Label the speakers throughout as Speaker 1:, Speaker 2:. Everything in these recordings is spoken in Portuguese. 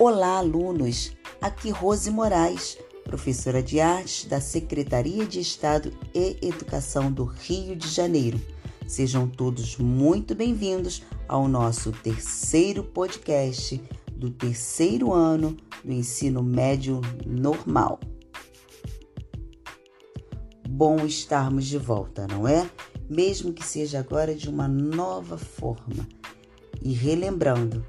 Speaker 1: Olá, alunos! Aqui Rose Moraes, professora de artes da Secretaria de Estado e Educação do Rio de Janeiro. Sejam todos muito bem-vindos ao nosso terceiro podcast do terceiro ano do ensino médio normal. Bom estarmos de volta, não é? Mesmo que seja agora de uma nova forma. E relembrando,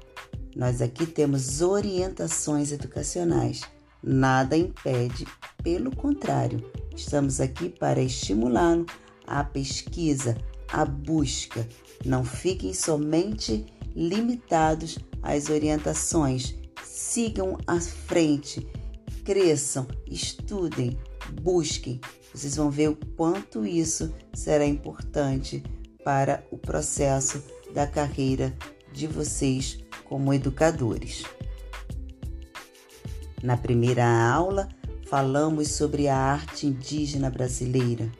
Speaker 1: nós aqui temos orientações educacionais. Nada impede, pelo contrário, estamos aqui para estimulá-lo à pesquisa, à busca. Não fiquem somente limitados às orientações. Sigam à frente, cresçam, estudem, busquem. Vocês vão ver o quanto isso será importante para o processo da carreira de vocês como educadores. Na primeira aula, falamos sobre a arte indígena brasileira,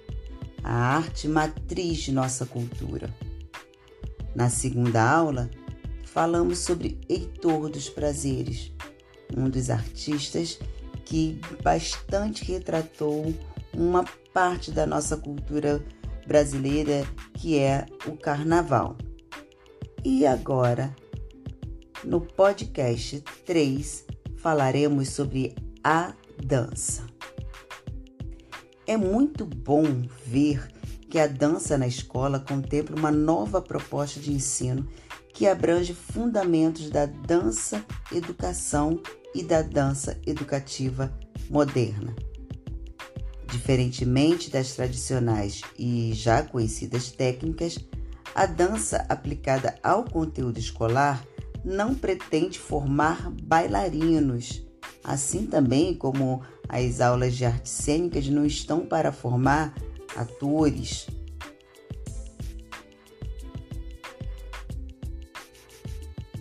Speaker 1: a arte matriz de nossa cultura. Na segunda aula, falamos sobre Heitor dos Prazeres, um dos artistas que bastante retratou uma parte da nossa cultura brasileira, que é o carnaval. E agora no podcast 3, falaremos sobre a dança. É muito bom ver que a dança na escola contempla uma nova proposta de ensino que abrange fundamentos da dança educação e da dança educativa moderna. Diferentemente das tradicionais e já conhecidas técnicas, a dança aplicada ao conteúdo escolar não pretende formar bailarinos, assim também como as aulas de artes cênicas não estão para formar atores.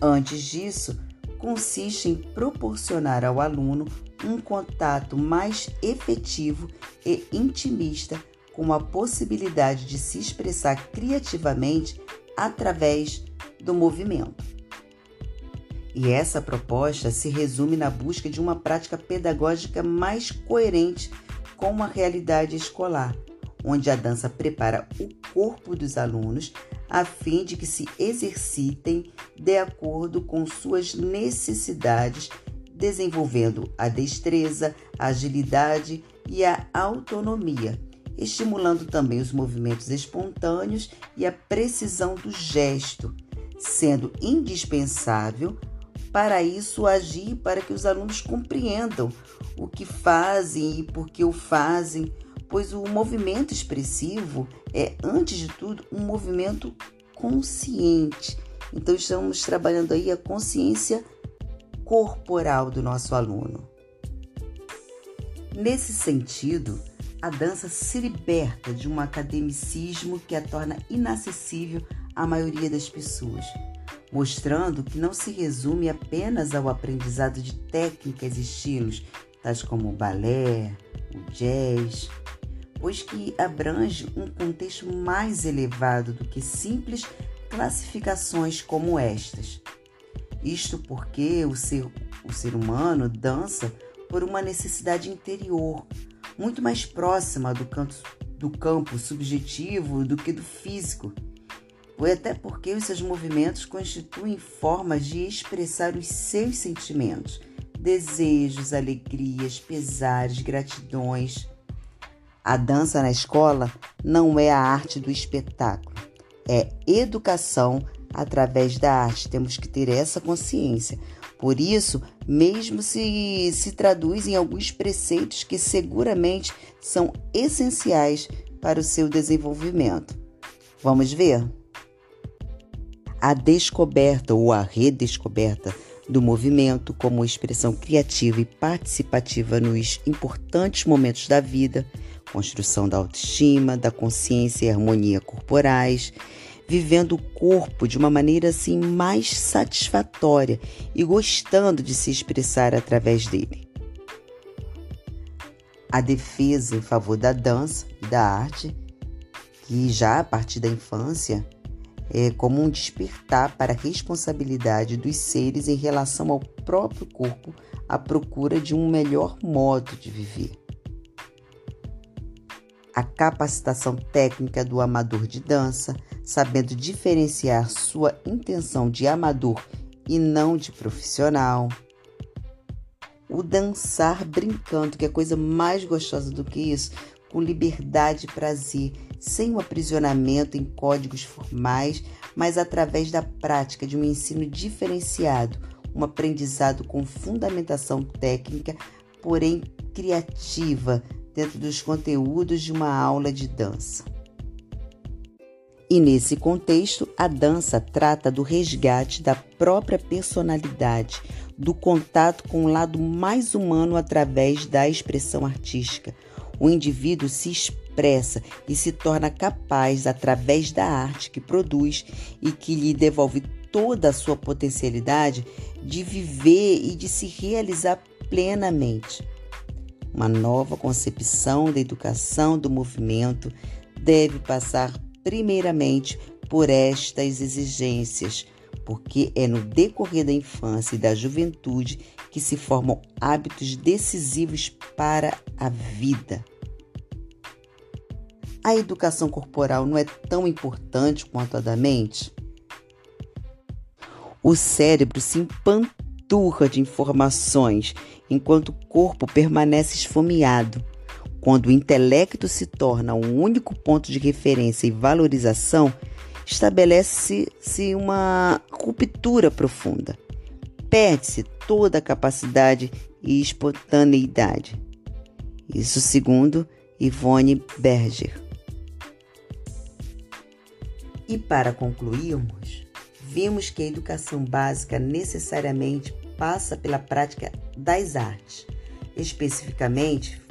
Speaker 1: Antes disso, consiste em proporcionar ao aluno um contato mais efetivo e intimista com a possibilidade de se expressar criativamente através do movimento. E essa proposta se resume na busca de uma prática pedagógica mais coerente com a realidade escolar, onde a dança prepara o corpo dos alunos a fim de que se exercitem de acordo com suas necessidades, desenvolvendo a destreza, a agilidade e a autonomia, estimulando também os movimentos espontâneos e a precisão do gesto, sendo indispensável para isso agir para que os alunos compreendam o que fazem e por que o fazem, pois o movimento expressivo é, antes de tudo, um movimento consciente. Então, estamos trabalhando aí a consciência corporal do nosso aluno. Nesse sentido, a dança se liberta de um academicismo que a torna inacessível à maioria das pessoas mostrando que não se resume apenas ao aprendizado de técnicas e estilos, tais como o balé, o jazz, pois que abrange um contexto mais elevado do que simples classificações como estas. Isto porque o ser, o ser humano dança por uma necessidade interior, muito mais próxima do, canto, do campo subjetivo do que do físico ou até porque os seus movimentos constituem formas de expressar os seus sentimentos, desejos, alegrias, pesares, gratidões. A dança na escola não é a arte do espetáculo, é educação através da arte. Temos que ter essa consciência. Por isso, mesmo se se traduz em alguns preceitos que seguramente são essenciais para o seu desenvolvimento. Vamos ver? A descoberta ou a redescoberta do movimento como expressão criativa e participativa nos importantes momentos da vida, construção da autoestima, da consciência e harmonia corporais, vivendo o corpo de uma maneira assim mais satisfatória e gostando de se expressar através dele. A defesa em favor da dança e da arte, que já a partir da infância é como um despertar para a responsabilidade dos seres em relação ao próprio corpo à procura de um melhor modo de viver. A capacitação técnica do amador de dança, sabendo diferenciar sua intenção de amador e não de profissional. O dançar brincando, que é coisa mais gostosa do que isso, com liberdade e prazer, sem um aprisionamento em códigos formais, mas através da prática de um ensino diferenciado, um aprendizado com fundamentação técnica, porém criativa, dentro dos conteúdos de uma aula de dança. E nesse contexto, a dança trata do resgate da própria personalidade, do contato com o lado mais humano através da expressão artística. O indivíduo se expressa e se torna capaz, através da arte que produz e que lhe devolve toda a sua potencialidade, de viver e de se realizar plenamente. Uma nova concepção da educação do movimento deve passar primeiramente por estas exigências, porque é no decorrer da infância e da juventude que se formam hábitos decisivos para a vida. A educação corporal não é tão importante quanto a da mente? O cérebro se empanturra de informações enquanto o corpo permanece esfomeado. Quando o intelecto se torna um único ponto de referência e valorização, estabelece-se uma ruptura profunda. Perde-se toda a capacidade e espontaneidade. Isso segundo Ivone Berger. E para concluirmos, vimos que a educação básica necessariamente passa pela prática das artes, especificamente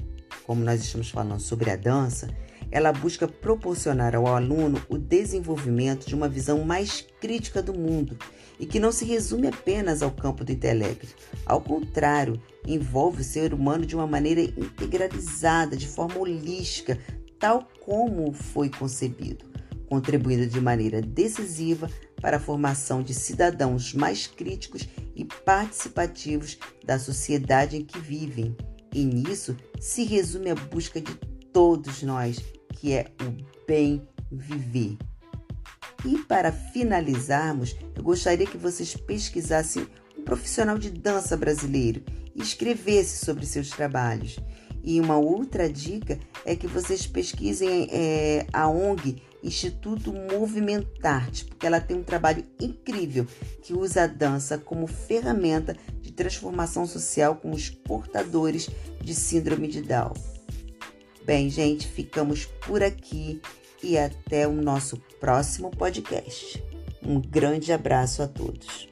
Speaker 1: como nós estamos falando sobre a dança, ela busca proporcionar ao aluno o desenvolvimento de uma visão mais crítica do mundo e que não se resume apenas ao campo do intelecto. Ao contrário, envolve o ser humano de uma maneira integralizada, de forma holística, tal como foi concebido, contribuindo de maneira decisiva para a formação de cidadãos mais críticos e participativos da sociedade em que vivem e nisso se resume a busca de todos nós, que é o bem viver. E para finalizarmos, eu gostaria que vocês pesquisassem um profissional de dança brasileiro e escrevesse sobre seus trabalhos. E uma outra dica é que vocês pesquisem é, a ONG Instituto Movimentarte, porque ela tem um trabalho incrível que usa a dança como ferramenta de transformação social com os portadores de síndrome de Down. Bem, gente, ficamos por aqui e até o nosso próximo podcast. Um grande abraço a todos.